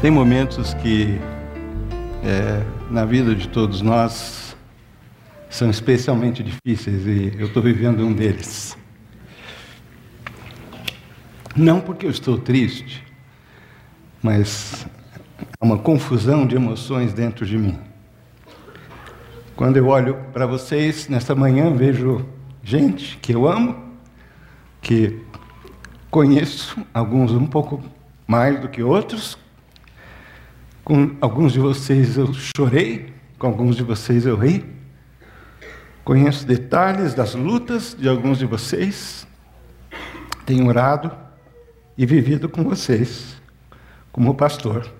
Tem momentos que é, na vida de todos nós são especialmente difíceis e eu estou vivendo um deles. Não porque eu estou triste, mas há uma confusão de emoções dentro de mim. Quando eu olho para vocês nesta manhã, vejo gente que eu amo, que conheço, alguns um pouco mais do que outros, com alguns de vocês eu chorei, com alguns de vocês eu ri. Conheço detalhes das lutas de alguns de vocês. Tenho orado e vivido com vocês, como pastor.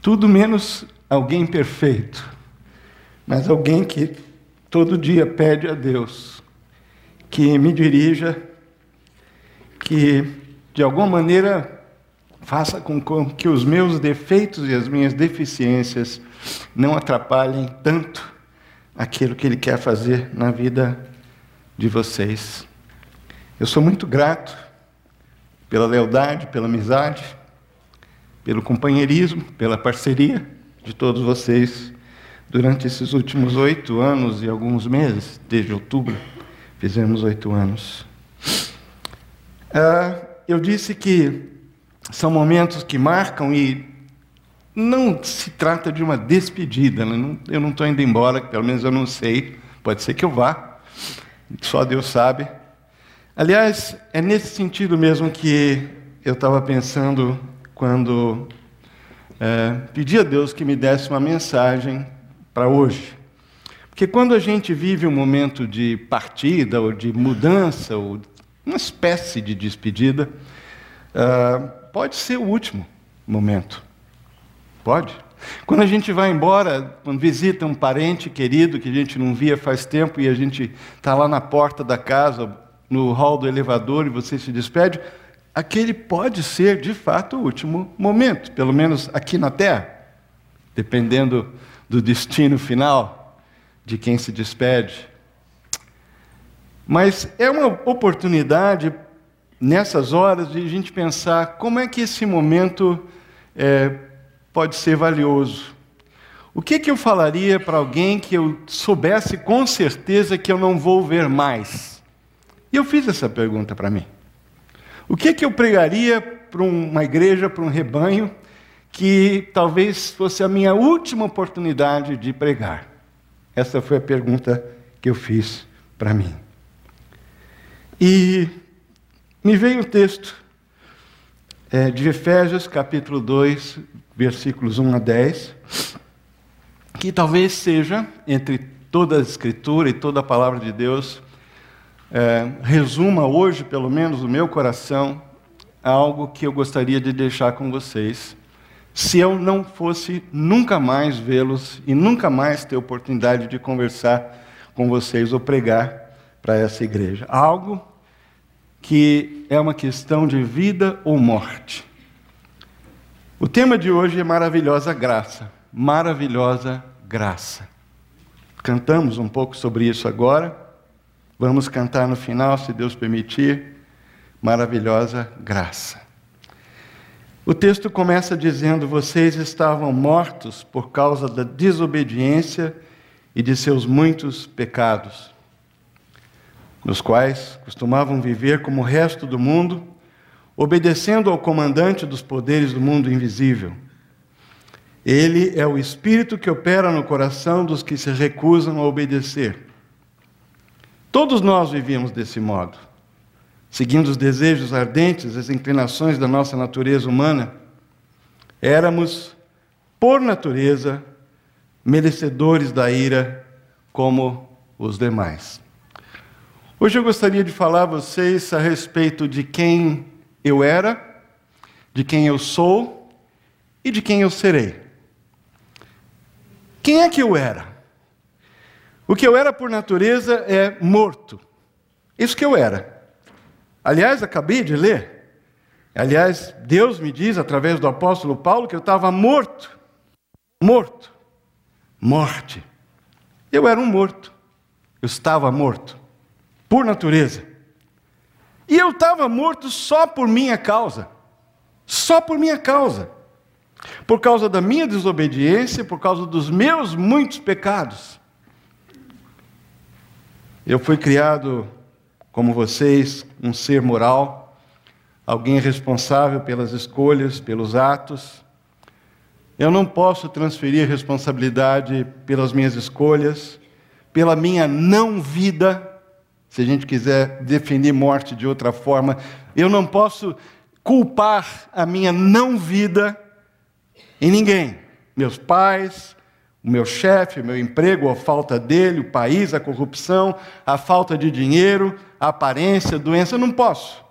Tudo menos alguém perfeito, mas alguém que todo dia pede a Deus que me dirija, que de alguma maneira Faça com que os meus defeitos e as minhas deficiências não atrapalhem tanto aquilo que Ele quer fazer na vida de vocês. Eu sou muito grato pela lealdade, pela amizade, pelo companheirismo, pela parceria de todos vocês durante esses últimos oito anos e alguns meses, desde outubro, fizemos oito anos. Ah, eu disse que são momentos que marcam e não se trata de uma despedida. Né? Eu não estou indo embora, pelo menos eu não sei. Pode ser que eu vá, só Deus sabe. Aliás, é nesse sentido mesmo que eu estava pensando quando é, pedi a Deus que me desse uma mensagem para hoje. Porque quando a gente vive um momento de partida, ou de mudança, ou uma espécie de despedida, uh, pode ser o último momento. Pode. Quando a gente vai embora, quando visita um parente querido que a gente não via faz tempo e a gente está lá na porta da casa, no hall do elevador e você se despede, aquele pode ser de fato o último momento, pelo menos aqui na Terra, dependendo do destino final de quem se despede. Mas é uma oportunidade nessas horas de a gente pensar como é que esse momento é, pode ser valioso. O que, que eu falaria para alguém que eu soubesse com certeza que eu não vou ver mais? E eu fiz essa pergunta para mim. O que, que eu pregaria para uma igreja, para um rebanho, que talvez fosse a minha última oportunidade de pregar? Essa foi a pergunta que eu fiz para mim. E me veio o texto é, de Efésios, capítulo 2, versículos 1 a 10, que talvez seja, entre toda a Escritura e toda a palavra de Deus, é, resuma hoje, pelo menos, no meu coração, algo que eu gostaria de deixar com vocês, se eu não fosse nunca mais vê-los e nunca mais ter oportunidade de conversar com vocês ou pregar para essa igreja. Algo que é uma questão de vida ou morte. O tema de hoje é maravilhosa graça. Maravilhosa graça. Cantamos um pouco sobre isso agora. Vamos cantar no final, se Deus permitir. Maravilhosa graça. O texto começa dizendo: Vocês estavam mortos por causa da desobediência e de seus muitos pecados nos quais costumavam viver como o resto do mundo, obedecendo ao comandante dos poderes do mundo invisível. Ele é o espírito que opera no coração dos que se recusam a obedecer. Todos nós vivíamos desse modo, seguindo os desejos ardentes, as inclinações da nossa natureza humana. Éramos, por natureza, merecedores da ira como os demais. Hoje eu gostaria de falar a vocês a respeito de quem eu era, de quem eu sou e de quem eu serei. Quem é que eu era? O que eu era por natureza é morto. Isso que eu era. Aliás, acabei de ler. Aliás, Deus me diz através do apóstolo Paulo que eu estava morto. Morto. Morte. Eu era um morto. Eu estava morto por natureza. E eu estava morto só por minha causa. Só por minha causa. por causa da minha desobediência, por causa dos meus muitos pecados. Eu fui criado, como vocês, um ser moral, alguém responsável pelas escolhas, pelos atos. Eu não posso transferir responsabilidade pelas minhas escolhas, pela minha não vida. Se a gente quiser definir morte de outra forma, eu não posso culpar a minha não vida em ninguém. Meus pais, o meu chefe, o meu emprego, a falta dele, o país, a corrupção, a falta de dinheiro, a aparência, a doença, eu não posso.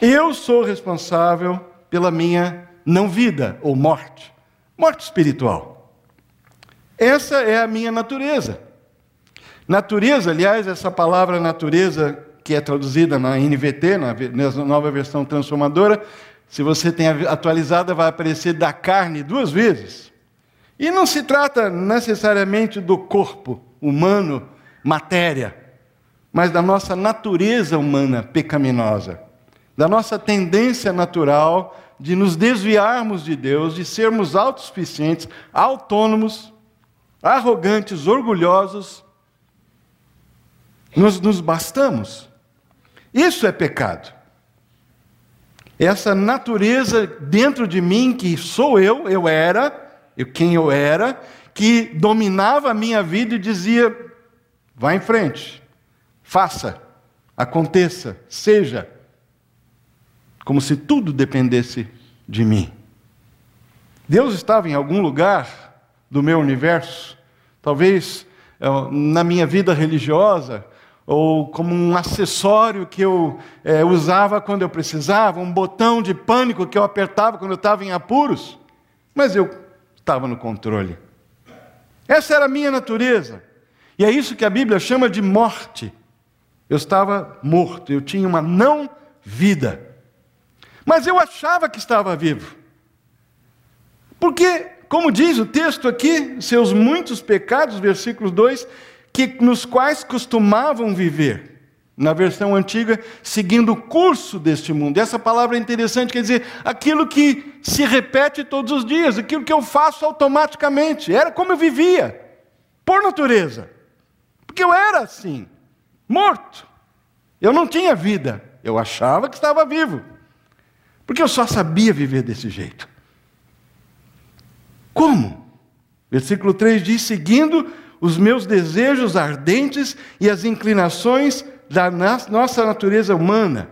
Eu sou responsável pela minha não vida ou morte, morte espiritual. Essa é a minha natureza. Natureza, aliás, essa palavra natureza que é traduzida na NVT, na nova versão transformadora, se você tem atualizada, vai aparecer da carne duas vezes. E não se trata necessariamente do corpo humano, matéria, mas da nossa natureza humana pecaminosa, da nossa tendência natural de nos desviarmos de Deus, de sermos autossuficientes, autônomos, arrogantes, orgulhosos. Nós nos bastamos. Isso é pecado. Essa natureza dentro de mim, que sou eu, eu era, eu, quem eu era, que dominava a minha vida e dizia: vá em frente, faça, aconteça, seja, como se tudo dependesse de mim. Deus estava em algum lugar do meu universo, talvez eh, na minha vida religiosa, ou como um acessório que eu é, usava quando eu precisava, um botão de pânico que eu apertava quando eu estava em apuros, mas eu estava no controle. Essa era a minha natureza. E é isso que a Bíblia chama de morte. Eu estava morto, eu tinha uma não vida. Mas eu achava que estava vivo. Porque, como diz o texto aqui, seus muitos pecados, versículo 2, que, nos quais costumavam viver. Na versão antiga, seguindo o curso deste mundo. Essa palavra é interessante, quer dizer, aquilo que se repete todos os dias, aquilo que eu faço automaticamente. Era como eu vivia, por natureza. Porque eu era assim, morto. Eu não tinha vida. Eu achava que estava vivo. Porque eu só sabia viver desse jeito. Como? Versículo 3 diz: seguindo os meus desejos ardentes e as inclinações da nossa natureza humana.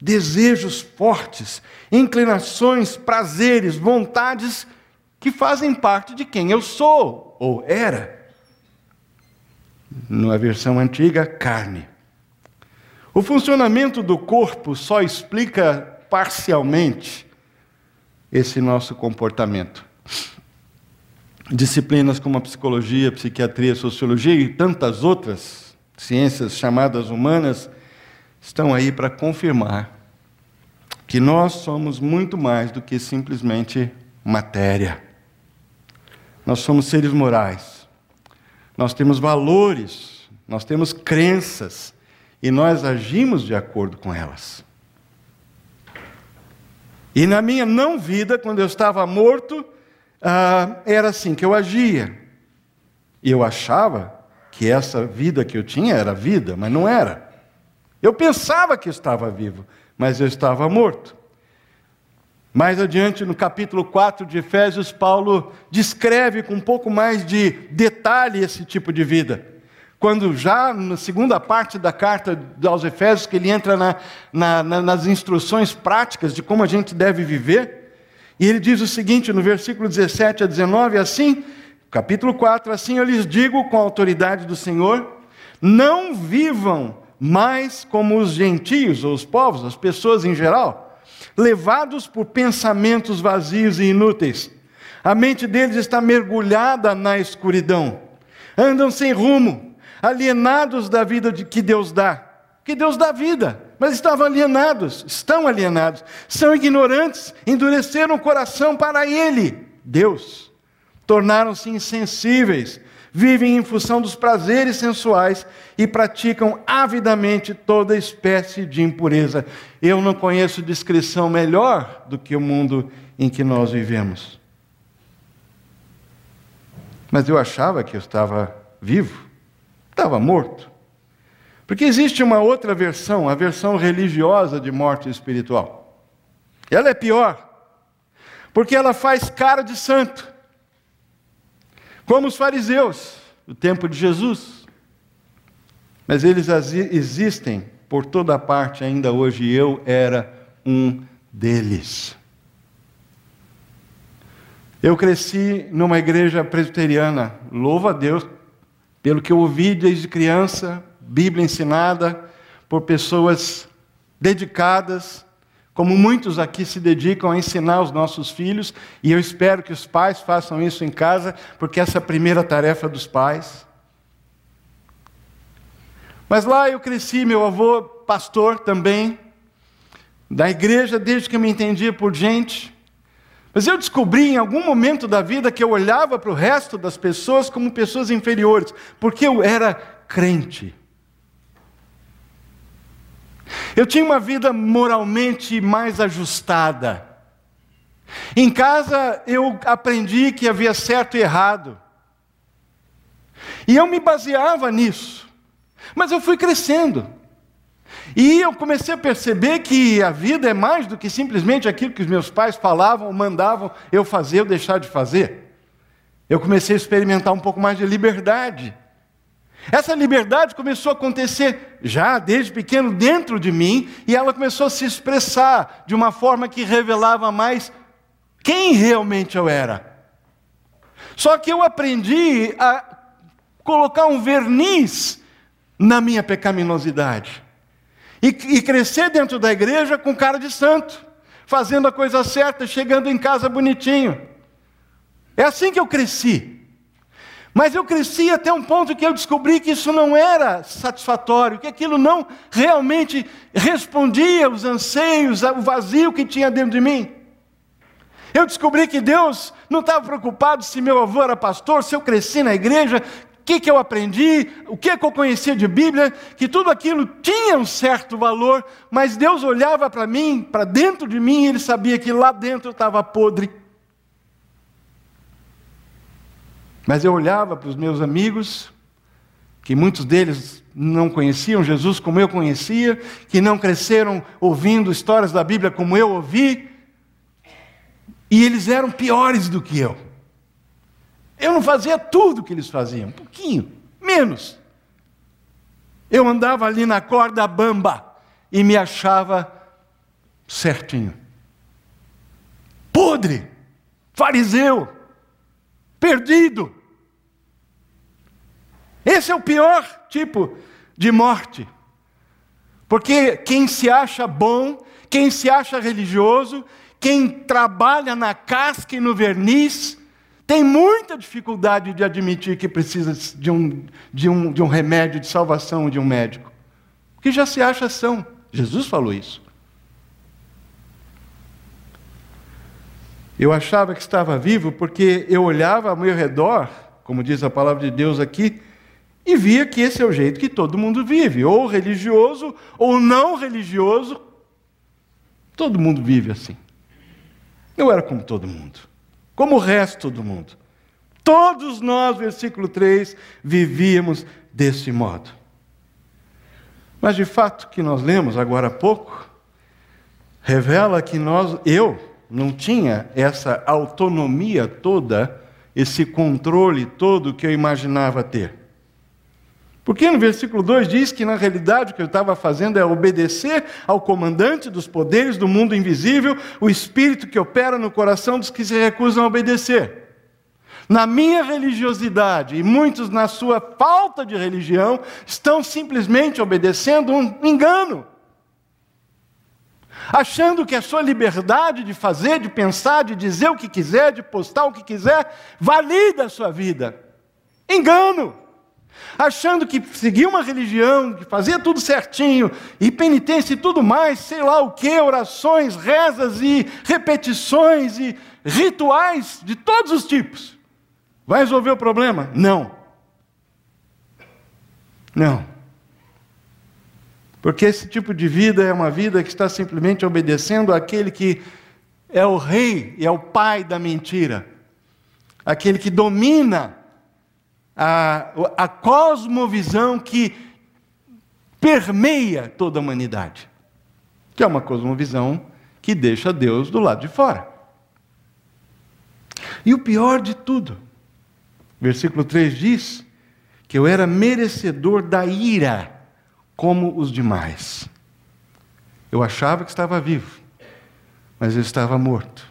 Desejos fortes, inclinações, prazeres, vontades que fazem parte de quem eu sou ou era. Na versão antiga, carne. O funcionamento do corpo só explica parcialmente esse nosso comportamento disciplinas como a psicologia, a psiquiatria, a sociologia e tantas outras ciências chamadas humanas estão aí para confirmar que nós somos muito mais do que simplesmente matéria. Nós somos seres morais. Nós temos valores, nós temos crenças e nós agimos de acordo com elas. E na minha não vida, quando eu estava morto, ah, era assim que eu agia. Eu achava que essa vida que eu tinha era vida, mas não era. Eu pensava que estava vivo, mas eu estava morto. Mais adiante, no capítulo 4 de Efésios, Paulo descreve com um pouco mais de detalhe esse tipo de vida. Quando já na segunda parte da carta aos Efésios, que ele entra na, na, na, nas instruções práticas de como a gente deve viver, e ele diz o seguinte no versículo 17 a 19: assim, capítulo 4, assim eu lhes digo com a autoridade do Senhor: não vivam mais como os gentios, ou os povos, as pessoas em geral, levados por pensamentos vazios e inúteis. A mente deles está mergulhada na escuridão. Andam sem rumo, alienados da vida que Deus dá. Que Deus dá vida mas estavam alienados, estão alienados, são ignorantes, endureceram o coração para Ele, Deus. Tornaram-se insensíveis, vivem em função dos prazeres sensuais e praticam avidamente toda espécie de impureza. Eu não conheço descrição melhor do que o mundo em que nós vivemos. Mas eu achava que eu estava vivo, estava morto. Porque existe uma outra versão, a versão religiosa de morte espiritual. Ela é pior, porque ela faz cara de santo, como os fariseus do tempo de Jesus. Mas eles existem por toda parte ainda hoje, e eu era um deles. Eu cresci numa igreja presbiteriana, louvo a Deus pelo que eu ouvi desde criança, Bíblia ensinada por pessoas dedicadas, como muitos aqui se dedicam a ensinar os nossos filhos, e eu espero que os pais façam isso em casa, porque essa é a primeira tarefa dos pais. Mas lá eu cresci, meu avô, pastor também, da igreja, desde que eu me entendia por gente. Mas eu descobri em algum momento da vida que eu olhava para o resto das pessoas como pessoas inferiores, porque eu era crente. Eu tinha uma vida moralmente mais ajustada. Em casa eu aprendi que havia certo e errado. E eu me baseava nisso. Mas eu fui crescendo. E eu comecei a perceber que a vida é mais do que simplesmente aquilo que os meus pais falavam, mandavam eu fazer ou deixar de fazer. Eu comecei a experimentar um pouco mais de liberdade. Essa liberdade começou a acontecer já desde pequeno dentro de mim e ela começou a se expressar de uma forma que revelava mais quem realmente eu era. Só que eu aprendi a colocar um verniz na minha pecaminosidade e, e crescer dentro da igreja com cara de santo, fazendo a coisa certa, chegando em casa bonitinho. É assim que eu cresci. Mas eu cresci até um ponto que eu descobri que isso não era satisfatório, que aquilo não realmente respondia aos anseios, ao vazio que tinha dentro de mim. Eu descobri que Deus não estava preocupado se meu avô era pastor, se eu cresci na igreja, o que, que eu aprendi, o que, que eu conhecia de Bíblia, que tudo aquilo tinha um certo valor, mas Deus olhava para mim, para dentro de mim, e Ele sabia que lá dentro estava podre. Mas eu olhava para os meus amigos, que muitos deles não conheciam Jesus como eu conhecia, que não cresceram ouvindo histórias da Bíblia como eu ouvi, e eles eram piores do que eu. Eu não fazia tudo o que eles faziam, um pouquinho, menos. Eu andava ali na corda bamba e me achava certinho. Podre, fariseu, perdido. Esse é o pior tipo de morte. Porque quem se acha bom, quem se acha religioso, quem trabalha na casca e no verniz, tem muita dificuldade de admitir que precisa de um, de um, de um remédio de salvação de um médico. Porque já se acha são. Jesus falou isso. Eu achava que estava vivo porque eu olhava ao meu redor, como diz a palavra de Deus aqui, e via que esse é o jeito que todo mundo vive, ou religioso ou não religioso. Todo mundo vive assim. Eu era como todo mundo, como o resto do mundo. Todos nós, versículo 3, vivíamos desse modo. Mas de fato, que nós lemos agora há pouco, revela que nós, eu, não tinha essa autonomia toda, esse controle todo que eu imaginava ter. Porque no versículo 2 diz que na realidade o que eu estava fazendo é obedecer ao comandante dos poderes do mundo invisível, o espírito que opera no coração dos que se recusam a obedecer. Na minha religiosidade, e muitos na sua falta de religião, estão simplesmente obedecendo um engano. Achando que a sua liberdade de fazer, de pensar, de dizer o que quiser, de postar o que quiser, valida a sua vida. Engano achando que seguia uma religião, que fazia tudo certinho, e penitência e tudo mais, sei lá o que, orações, rezas e repetições e rituais de todos os tipos. Vai resolver o problema? Não. Não. Porque esse tipo de vida é uma vida que está simplesmente obedecendo àquele que é o rei e é o pai da mentira, aquele que domina a, a cosmovisão que permeia toda a humanidade, que é uma cosmovisão que deixa Deus do lado de fora. E o pior de tudo, versículo 3 diz que eu era merecedor da ira como os demais. Eu achava que estava vivo, mas eu estava morto.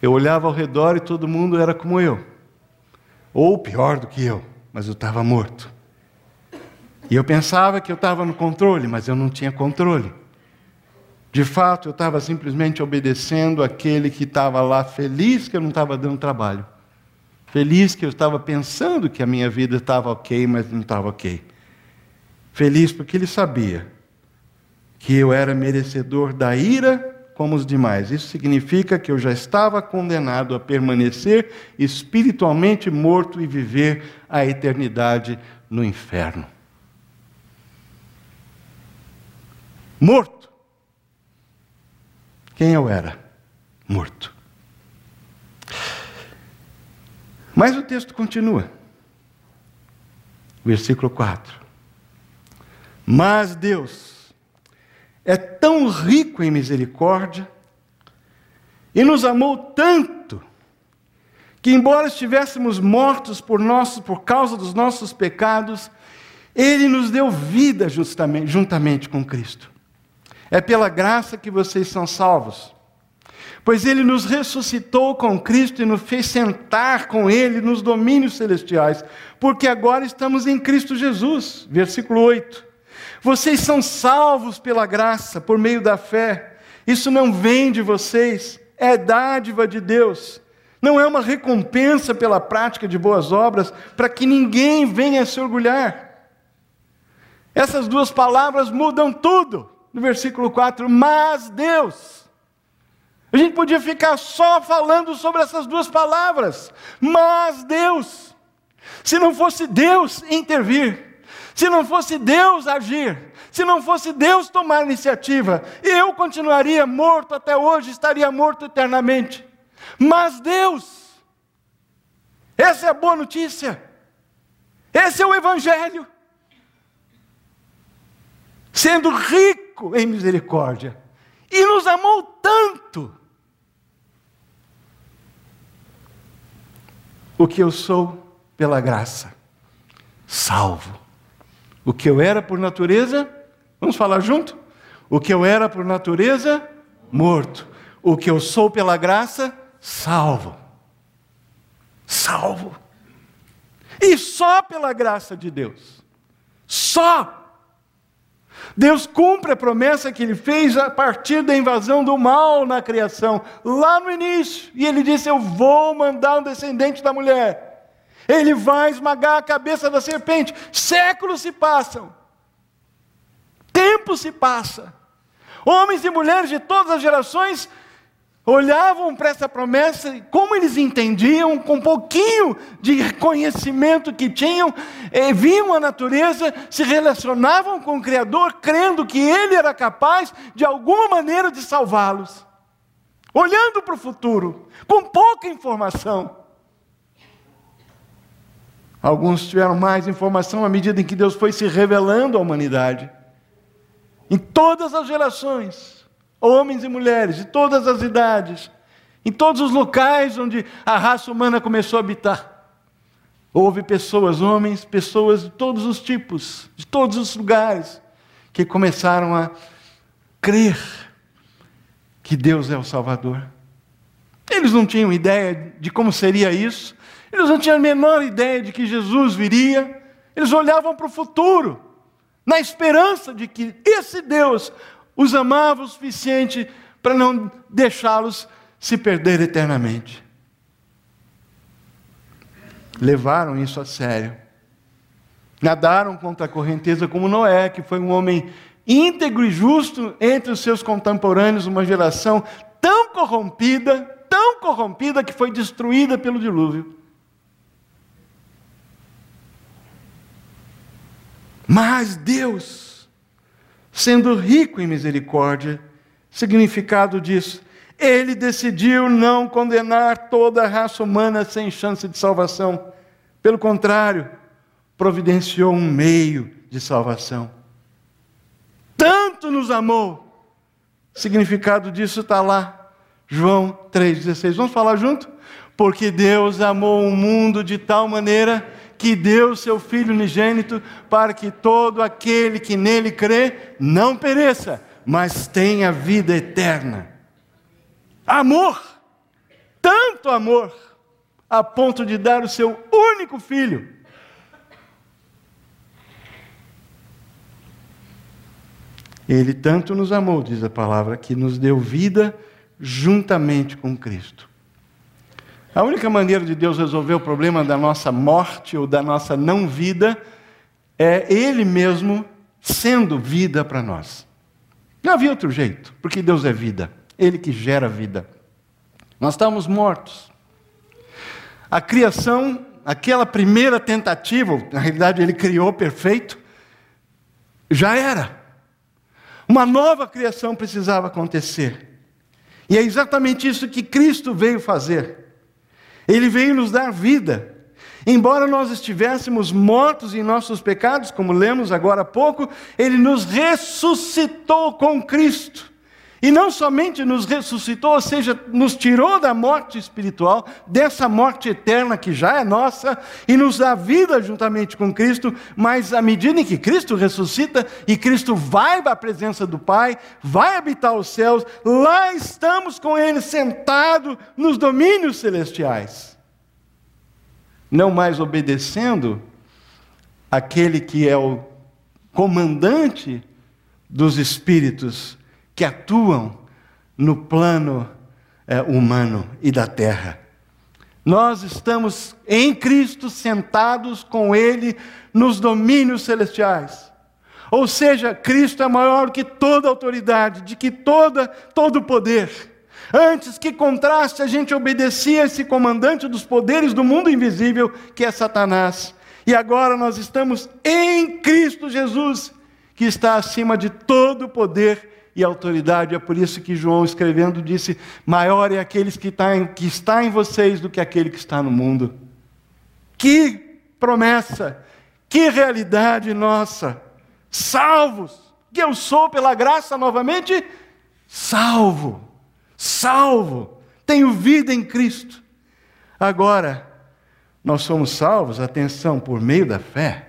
Eu olhava ao redor e todo mundo era como eu, ou pior do que eu, mas eu estava morto. E eu pensava que eu estava no controle, mas eu não tinha controle. De fato, eu estava simplesmente obedecendo aquele que estava lá feliz que eu não estava dando trabalho. Feliz que eu estava pensando que a minha vida estava ok, mas não estava ok. Feliz porque ele sabia que eu era merecedor da ira como os demais. Isso significa que eu já estava condenado a permanecer espiritualmente morto e viver a eternidade no inferno. Morto. Quem eu era? Morto. Mas o texto continua. Versículo 4. Mas Deus é tão rico em misericórdia e nos amou tanto que, embora estivéssemos mortos por, nosso, por causa dos nossos pecados, Ele nos deu vida justamente, juntamente com Cristo. É pela graça que vocês são salvos. Pois ele nos ressuscitou com Cristo e nos fez sentar com ele nos domínios celestiais, porque agora estamos em Cristo Jesus. Versículo 8. Vocês são salvos pela graça, por meio da fé. Isso não vem de vocês, é dádiva de Deus. Não é uma recompensa pela prática de boas obras, para que ninguém venha se orgulhar. Essas duas palavras mudam tudo. No versículo 4, mas Deus. A gente podia ficar só falando sobre essas duas palavras, mas Deus. Se não fosse Deus intervir, se não fosse Deus agir, se não fosse Deus tomar iniciativa, eu continuaria morto até hoje, estaria morto eternamente. Mas Deus, essa é a boa notícia, esse é o Evangelho, sendo rico em misericórdia, e nos amou tanto. O que eu sou pela graça, salvo o que eu era por natureza, vamos falar junto? O que eu era por natureza, morto. O que eu sou pela graça, salvo. Salvo. E só pela graça de Deus. Só. Deus cumpre a promessa que ele fez a partir da invasão do mal na criação, lá no início. E ele disse: Eu vou mandar um descendente da mulher ele vai esmagar a cabeça da serpente. Séculos se passam, tempo se passa. Homens e mulheres de todas as gerações olhavam para essa promessa e como eles entendiam, com um pouquinho de conhecimento que tinham, eh, viam a natureza, se relacionavam com o Criador, crendo que Ele era capaz, de alguma maneira, de salvá-los. Olhando para o futuro, com pouca informação. Alguns tiveram mais informação à medida em que Deus foi se revelando à humanidade. Em todas as gerações, homens e mulheres, de todas as idades, em todos os locais onde a raça humana começou a habitar. Houve pessoas, homens, pessoas de todos os tipos, de todos os lugares, que começaram a crer que Deus é o Salvador. Eles não tinham ideia de como seria isso, eles não tinham a menor ideia de que Jesus viria, eles olhavam para o futuro, na esperança de que esse Deus os amava o suficiente para não deixá-los se perder eternamente. Levaram isso a sério. Nadaram contra a correnteza como Noé, que foi um homem íntegro e justo entre os seus contemporâneos, uma geração tão corrompida, tão corrompida que foi destruída pelo dilúvio. Mas Deus, sendo rico em misericórdia, significado disso, Ele decidiu não condenar toda a raça humana sem chance de salvação. Pelo contrário, providenciou um meio de salvação. Tanto nos amou. Significado disso está lá, João 3,16. Vamos falar junto? Porque Deus amou o mundo de tal maneira que deu seu Filho unigênito para que todo aquele que nele crê não pereça, mas tenha vida eterna. Amor, tanto amor, a ponto de dar o seu único filho. Ele tanto nos amou, diz a palavra, que nos deu vida juntamente com Cristo. A única maneira de Deus resolver o problema da nossa morte ou da nossa não vida é Ele mesmo sendo vida para nós. Não havia outro jeito, porque Deus é vida, Ele que gera vida. Nós estamos mortos. A criação, aquela primeira tentativa, na realidade Ele criou perfeito, já era. Uma nova criação precisava acontecer. E é exatamente isso que Cristo veio fazer. Ele veio nos dar vida. Embora nós estivéssemos mortos em nossos pecados, como lemos agora há pouco, Ele nos ressuscitou com Cristo. E não somente nos ressuscitou, ou seja, nos tirou da morte espiritual, dessa morte eterna que já é nossa, e nos dá vida juntamente com Cristo, mas à medida em que Cristo ressuscita e Cristo vai para a presença do Pai, vai habitar os céus, lá estamos com Ele sentado nos domínios celestiais. Não mais obedecendo aquele que é o comandante dos espíritos que atuam no plano é, humano e da terra. Nós estamos em Cristo sentados com Ele nos domínios celestiais. Ou seja, Cristo é maior que toda autoridade, de que toda todo poder. Antes que contraste, a gente obedecia esse comandante dos poderes do mundo invisível, que é Satanás. E agora nós estamos em Cristo Jesus, que está acima de todo poder e autoridade. É por isso que João, escrevendo, disse: Maior é aquele que está, em, que está em vocês do que aquele que está no mundo. Que promessa, que realidade nossa! Salvos, que eu sou pela graça novamente salvo, salvo, tenho vida em Cristo. Agora, nós somos salvos, atenção, por meio da fé.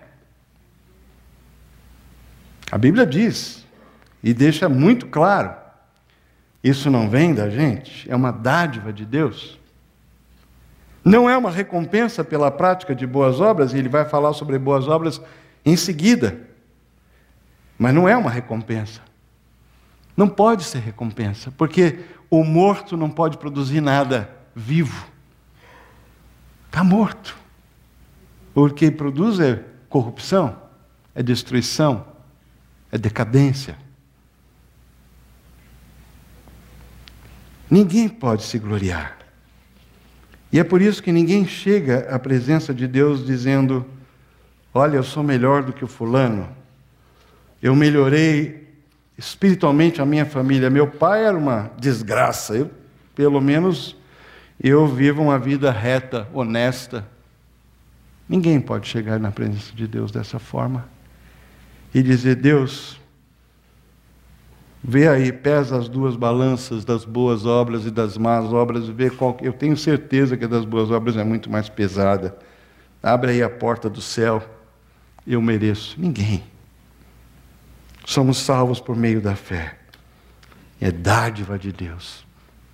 A Bíblia diz: e deixa muito claro: isso não vem da gente, é uma dádiva de Deus. Não é uma recompensa pela prática de boas obras, e ele vai falar sobre boas obras em seguida. Mas não é uma recompensa. Não pode ser recompensa, porque o morto não pode produzir nada vivo. Está morto. O que produz é corrupção, é destruição, é decadência. Ninguém pode se gloriar. E é por isso que ninguém chega à presença de Deus dizendo: Olha, eu sou melhor do que o fulano, eu melhorei espiritualmente a minha família. Meu pai era uma desgraça, eu, pelo menos eu vivo uma vida reta, honesta. Ninguém pode chegar na presença de Deus dessa forma e dizer: Deus, Vê aí, pesa as duas balanças das boas obras e das más obras, vê qual. Eu tenho certeza que a das boas obras é muito mais pesada. Abre aí a porta do céu. Eu mereço. Ninguém. Somos salvos por meio da fé. É dádiva de Deus.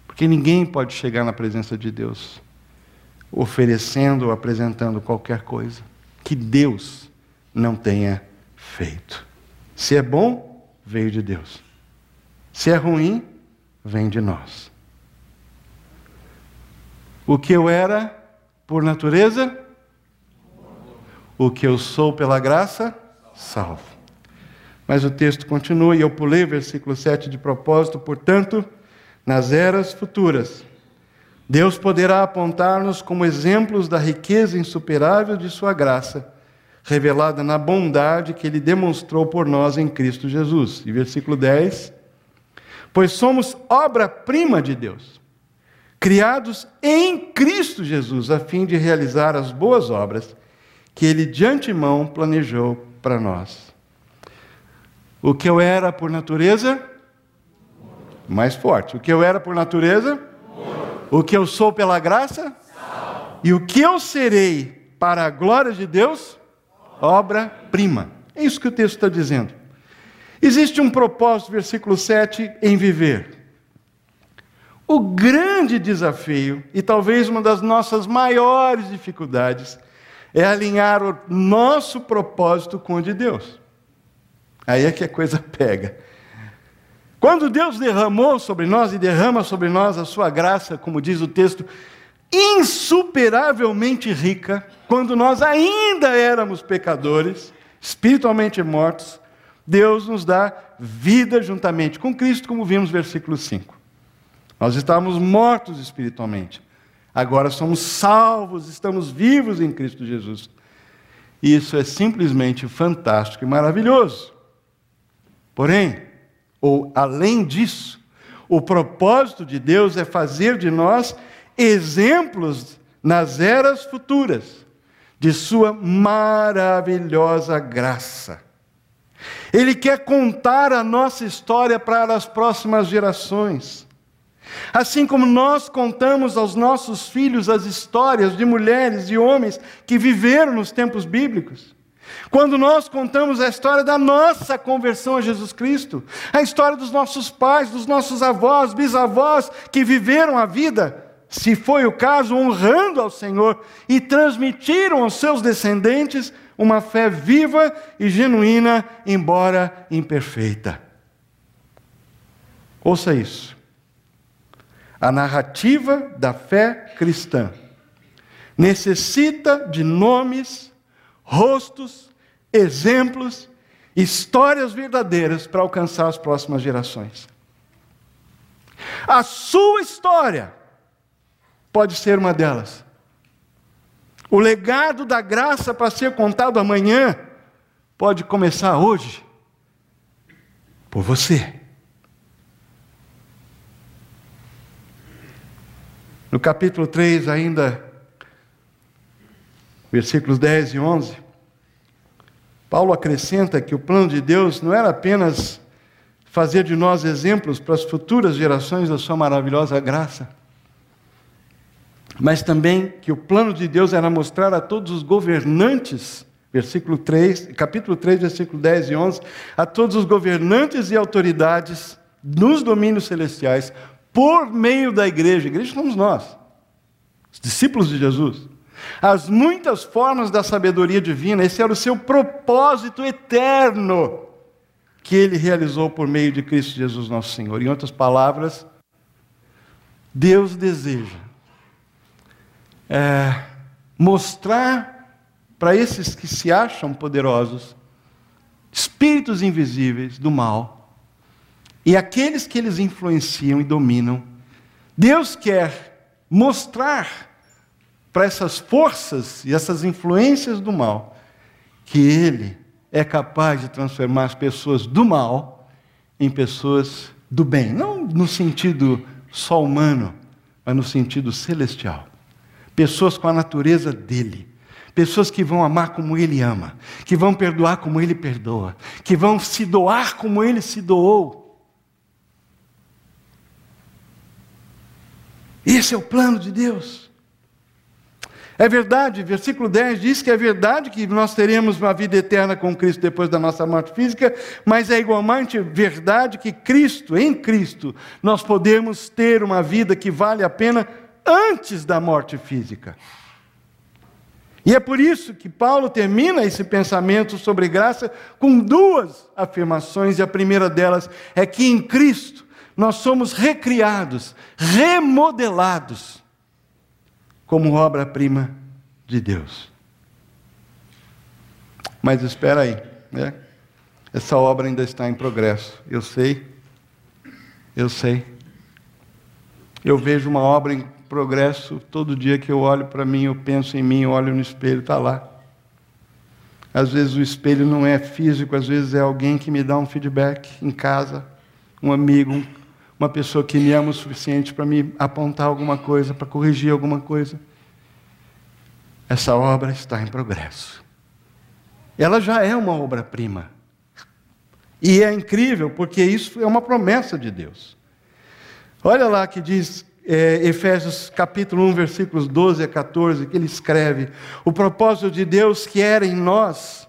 Porque ninguém pode chegar na presença de Deus oferecendo ou apresentando qualquer coisa que Deus não tenha feito. Se é bom, veio de Deus. Se é ruim, vem de nós. O que eu era por natureza, o que eu sou pela graça, salvo. Mas o texto continua, e eu pulei o versículo 7 de propósito, portanto, nas eras futuras, Deus poderá apontar-nos como exemplos da riqueza insuperável de Sua graça, revelada na bondade que Ele demonstrou por nós em Cristo Jesus. E versículo 10 Pois somos obra-prima de Deus, criados em Cristo Jesus, a fim de realizar as boas obras que Ele de antemão planejou para nós. O que eu era por natureza? Mais forte. O que eu era por natureza? O que eu sou pela graça? E o que eu serei para a glória de Deus? Obra-prima. É isso que o texto está dizendo. Existe um propósito, versículo 7, em viver. O grande desafio, e talvez uma das nossas maiores dificuldades, é alinhar o nosso propósito com o de Deus. Aí é que a coisa pega. Quando Deus derramou sobre nós e derrama sobre nós a sua graça, como diz o texto, insuperavelmente rica, quando nós ainda éramos pecadores, espiritualmente mortos, Deus nos dá vida juntamente com Cristo, como vimos no versículo 5. Nós estávamos mortos espiritualmente. Agora somos salvos, estamos vivos em Cristo Jesus. Isso é simplesmente fantástico e maravilhoso. Porém, ou além disso, o propósito de Deus é fazer de nós exemplos nas eras futuras de Sua maravilhosa graça. Ele quer contar a nossa história para as próximas gerações. Assim como nós contamos aos nossos filhos as histórias de mulheres e homens que viveram nos tempos bíblicos. Quando nós contamos a história da nossa conversão a Jesus Cristo, a história dos nossos pais, dos nossos avós, bisavós que viveram a vida, se foi o caso, honrando ao Senhor e transmitiram aos seus descendentes uma fé viva e genuína, embora imperfeita. Ouça isso. A narrativa da fé cristã necessita de nomes, rostos, exemplos, histórias verdadeiras para alcançar as próximas gerações. A sua história pode ser uma delas. O legado da graça para ser contado amanhã pode começar hoje, por você. No capítulo 3, ainda, versículos 10 e 11, Paulo acrescenta que o plano de Deus não era apenas fazer de nós exemplos para as futuras gerações da sua maravilhosa graça, mas também que o plano de Deus era mostrar a todos os governantes, versículo 3, capítulo 3, versículo 10 e 11, a todos os governantes e autoridades nos domínios celestiais por meio da igreja. A igreja somos nós, os discípulos de Jesus. As muitas formas da sabedoria divina, esse era o seu propósito eterno que ele realizou por meio de Cristo Jesus, nosso Senhor. Em outras palavras, Deus deseja é, mostrar para esses que se acham poderosos, espíritos invisíveis do mal, e aqueles que eles influenciam e dominam, Deus quer mostrar para essas forças e essas influências do mal que Ele é capaz de transformar as pessoas do mal em pessoas do bem, não no sentido só humano, mas no sentido celestial. Pessoas com a natureza dele. Pessoas que vão amar como ele ama, que vão perdoar como ele perdoa, que vão se doar como ele se doou. Esse é o plano de Deus. É verdade, versículo 10 diz que é verdade que nós teremos uma vida eterna com Cristo depois da nossa morte física, mas é igualmente verdade que Cristo, em Cristo, nós podemos ter uma vida que vale a pena antes da morte física. E é por isso que Paulo termina esse pensamento sobre graça com duas afirmações, e a primeira delas é que em Cristo nós somos recriados, remodelados, como obra-prima de Deus. Mas espera aí, né? Essa obra ainda está em progresso. Eu sei, eu sei. Eu vejo uma obra em progresso todo dia que eu olho para mim, eu penso em mim, olho no espelho, está lá. Às vezes o espelho não é físico, às vezes é alguém que me dá um feedback em casa, um amigo, um uma pessoa que me ama o suficiente para me apontar alguma coisa, para corrigir alguma coisa. Essa obra está em progresso. Ela já é uma obra-prima. E é incrível, porque isso é uma promessa de Deus. Olha lá que diz é, Efésios capítulo 1, versículos 12 a 14, que ele escreve: O propósito de Deus que era em nós,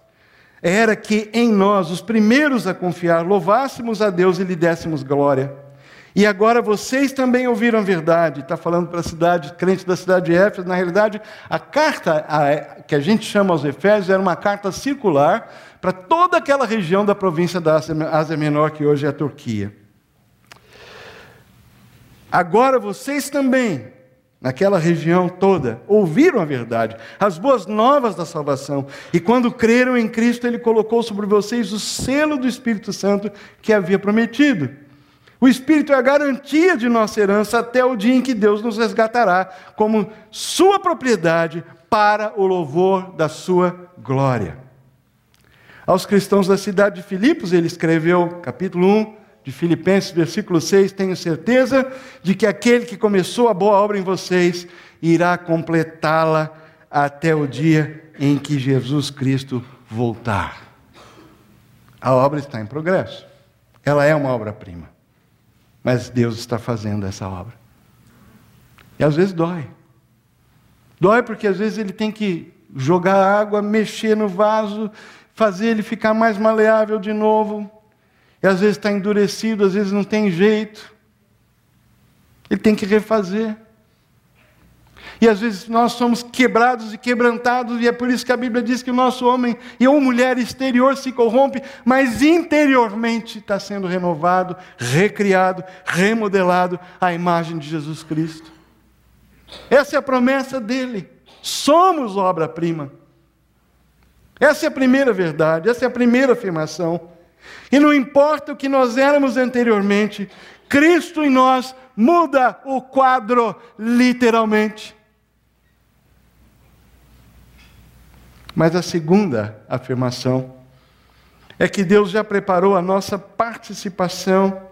era que em nós, os primeiros a confiar, louvássemos a Deus e lhe dessemos glória. E agora vocês também ouviram a verdade, está falando para a cidade, crente da cidade de Éfeso. Na realidade, a carta a, que a gente chama aos Efésios era uma carta circular para toda aquela região da província da Ásia, Ásia Menor, que hoje é a Turquia. Agora vocês também, naquela região toda, ouviram a verdade, as boas novas da salvação, e quando creram em Cristo, Ele colocou sobre vocês o selo do Espírito Santo que havia prometido. O Espírito é a garantia de nossa herança até o dia em que Deus nos resgatará como sua propriedade para o louvor da sua glória. Aos cristãos da cidade de Filipos, ele escreveu, capítulo 1, de Filipenses, versículo 6, tenho certeza de que aquele que começou a boa obra em vocês irá completá-la até o dia em que Jesus Cristo voltar. A obra está em progresso. Ela é uma obra-prima. Mas Deus está fazendo essa obra. E às vezes dói. Dói porque às vezes ele tem que jogar água, mexer no vaso, fazer ele ficar mais maleável de novo. E às vezes está endurecido, às vezes não tem jeito. Ele tem que refazer. E às vezes nós somos quebrados e quebrantados, e é por isso que a Bíblia diz que o nosso homem e ou mulher exterior se corrompe, mas interiormente está sendo renovado, recriado, remodelado à imagem de Jesus Cristo. Essa é a promessa dele. Somos obra-prima. Essa é a primeira verdade, essa é a primeira afirmação. E não importa o que nós éramos anteriormente, Cristo em nós muda o quadro literalmente. Mas a segunda afirmação é que Deus já preparou a nossa participação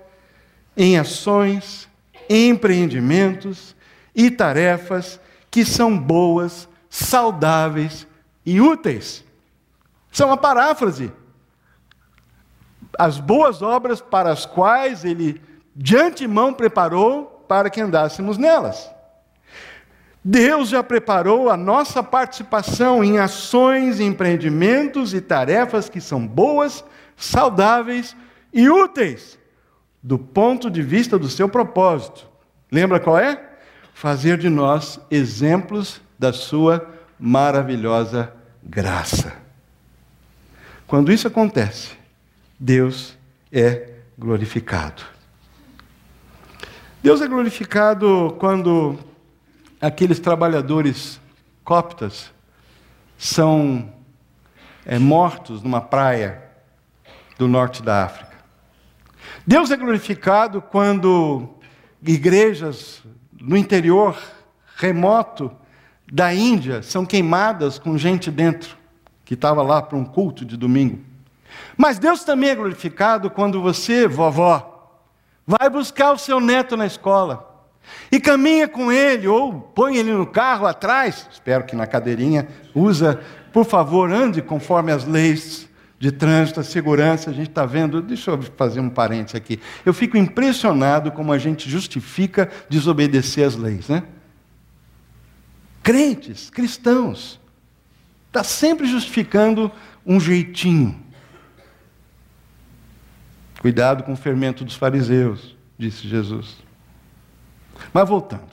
em ações, empreendimentos e tarefas que são boas, saudáveis e úteis. São uma paráfrase as boas obras para as quais ele de antemão preparou para que andássemos nelas. Deus já preparou a nossa participação em ações, empreendimentos e tarefas que são boas, saudáveis e úteis, do ponto de vista do seu propósito. Lembra qual é? Fazer de nós exemplos da sua maravilhosa graça. Quando isso acontece, Deus é glorificado. Deus é glorificado quando aqueles trabalhadores coptas são é, mortos numa praia do norte da África. Deus é glorificado quando igrejas no interior remoto da Índia são queimadas com gente dentro, que estava lá para um culto de domingo. Mas Deus também é glorificado quando você, vovó, vai buscar o seu neto na escola e caminha com ele ou põe ele no carro atrás, espero que na cadeirinha, usa, por favor, ande conforme as leis de trânsito, a segurança, a gente está vendo, deixa eu fazer um parênteses aqui. Eu fico impressionado como a gente justifica desobedecer as leis, né? Crentes, cristãos, está sempre justificando um jeitinho. Cuidado com o fermento dos fariseus, disse Jesus. Mas voltando.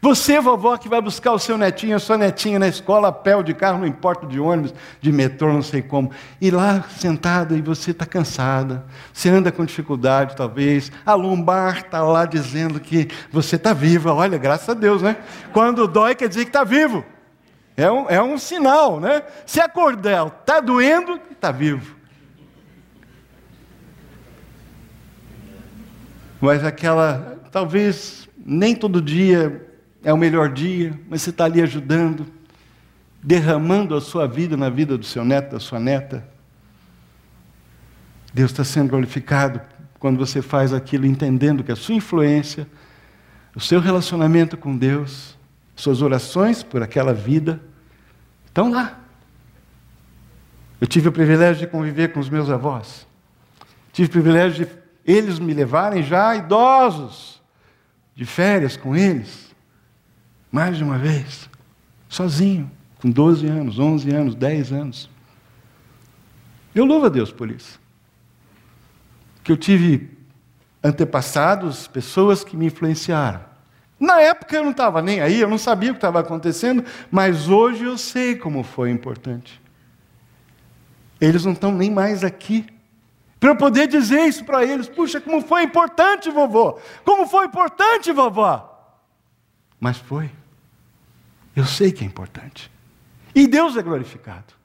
Você, vovó, que vai buscar o seu netinho, a sua netinha na escola, a pé de carro, não importa de ônibus, de metrô, não sei como, e lá sentada e você está cansada, você anda com dificuldade, talvez, a lombar está lá dizendo que você está viva, olha, graças a Deus, né? Quando dói, quer dizer que está vivo. É um, é um sinal, né? Se a cordel está doendo, está vivo. Mas aquela, talvez nem todo dia é o melhor dia, mas você está ali ajudando, derramando a sua vida na vida do seu neto, da sua neta. Deus está sendo glorificado quando você faz aquilo entendendo que a sua influência, o seu relacionamento com Deus, suas orações por aquela vida, estão lá. Eu tive o privilégio de conviver com os meus avós. Tive o privilégio de eles me levarem já idosos, de férias com eles, mais de uma vez, sozinho, com 12 anos, 11 anos, 10 anos. Eu louvo a Deus por isso. Que eu tive antepassados, pessoas que me influenciaram. Na época eu não estava nem aí, eu não sabia o que estava acontecendo, mas hoje eu sei como foi importante. Eles não estão nem mais aqui. Para eu poder dizer isso para eles, puxa, como foi importante, vovô! Como foi importante, vovó! Mas foi. Eu sei que é importante. E Deus é glorificado.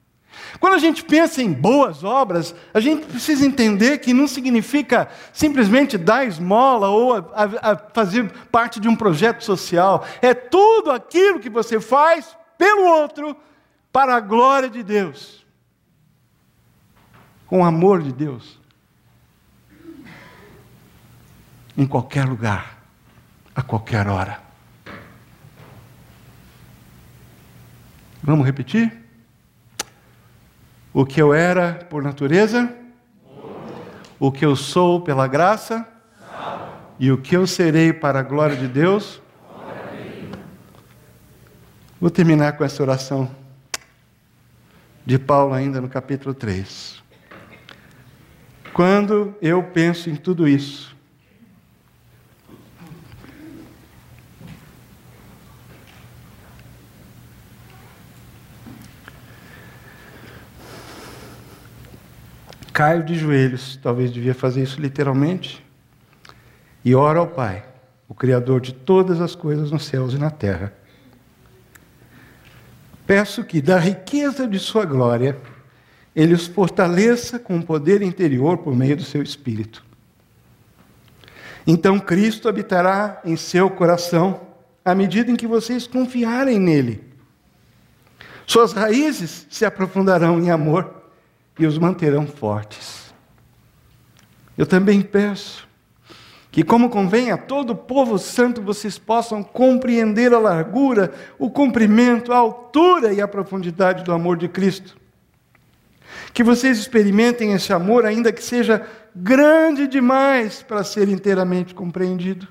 Quando a gente pensa em boas obras, a gente precisa entender que não significa simplesmente dar esmola ou a, a, a fazer parte de um projeto social. É tudo aquilo que você faz pelo outro para a glória de Deus, com o amor de Deus. Em qualquer lugar, a qualquer hora. Vamos repetir? O que eu era por natureza, o que eu sou pela graça, e o que eu serei para a glória de Deus. Vou terminar com essa oração de Paulo, ainda no capítulo 3. Quando eu penso em tudo isso, caio de joelhos, talvez devia fazer isso literalmente, e oro ao Pai, o Criador de todas as coisas nos céus e na terra. Peço que, da riqueza de Sua glória, Ele os fortaleça com o poder interior por meio do seu Espírito. Então Cristo habitará em seu coração à medida em que vocês confiarem nele. Suas raízes se aprofundarão em amor e os manterão fortes. Eu também peço que, como convém a todo povo santo, vocês possam compreender a largura, o comprimento, a altura e a profundidade do amor de Cristo. Que vocês experimentem esse amor, ainda que seja grande demais para ser inteiramente compreendido.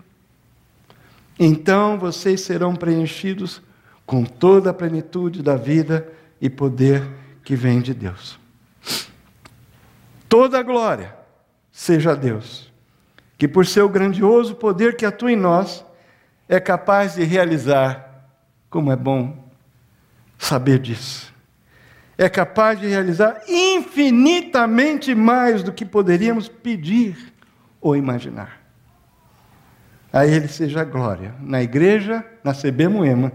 Então vocês serão preenchidos com toda a plenitude da vida e poder que vem de Deus toda a glória seja a Deus, que por seu grandioso poder que atua em nós, é capaz de realizar, como é bom saber disso, é capaz de realizar infinitamente mais do que poderíamos pedir ou imaginar. A Ele seja a glória, na igreja, na CB Moema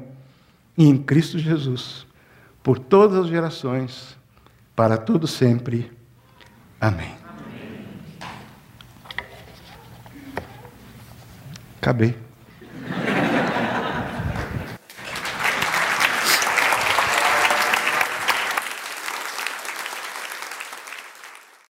e em Cristo Jesus, por todas as gerações, para todo sempre. Amém. Acabei.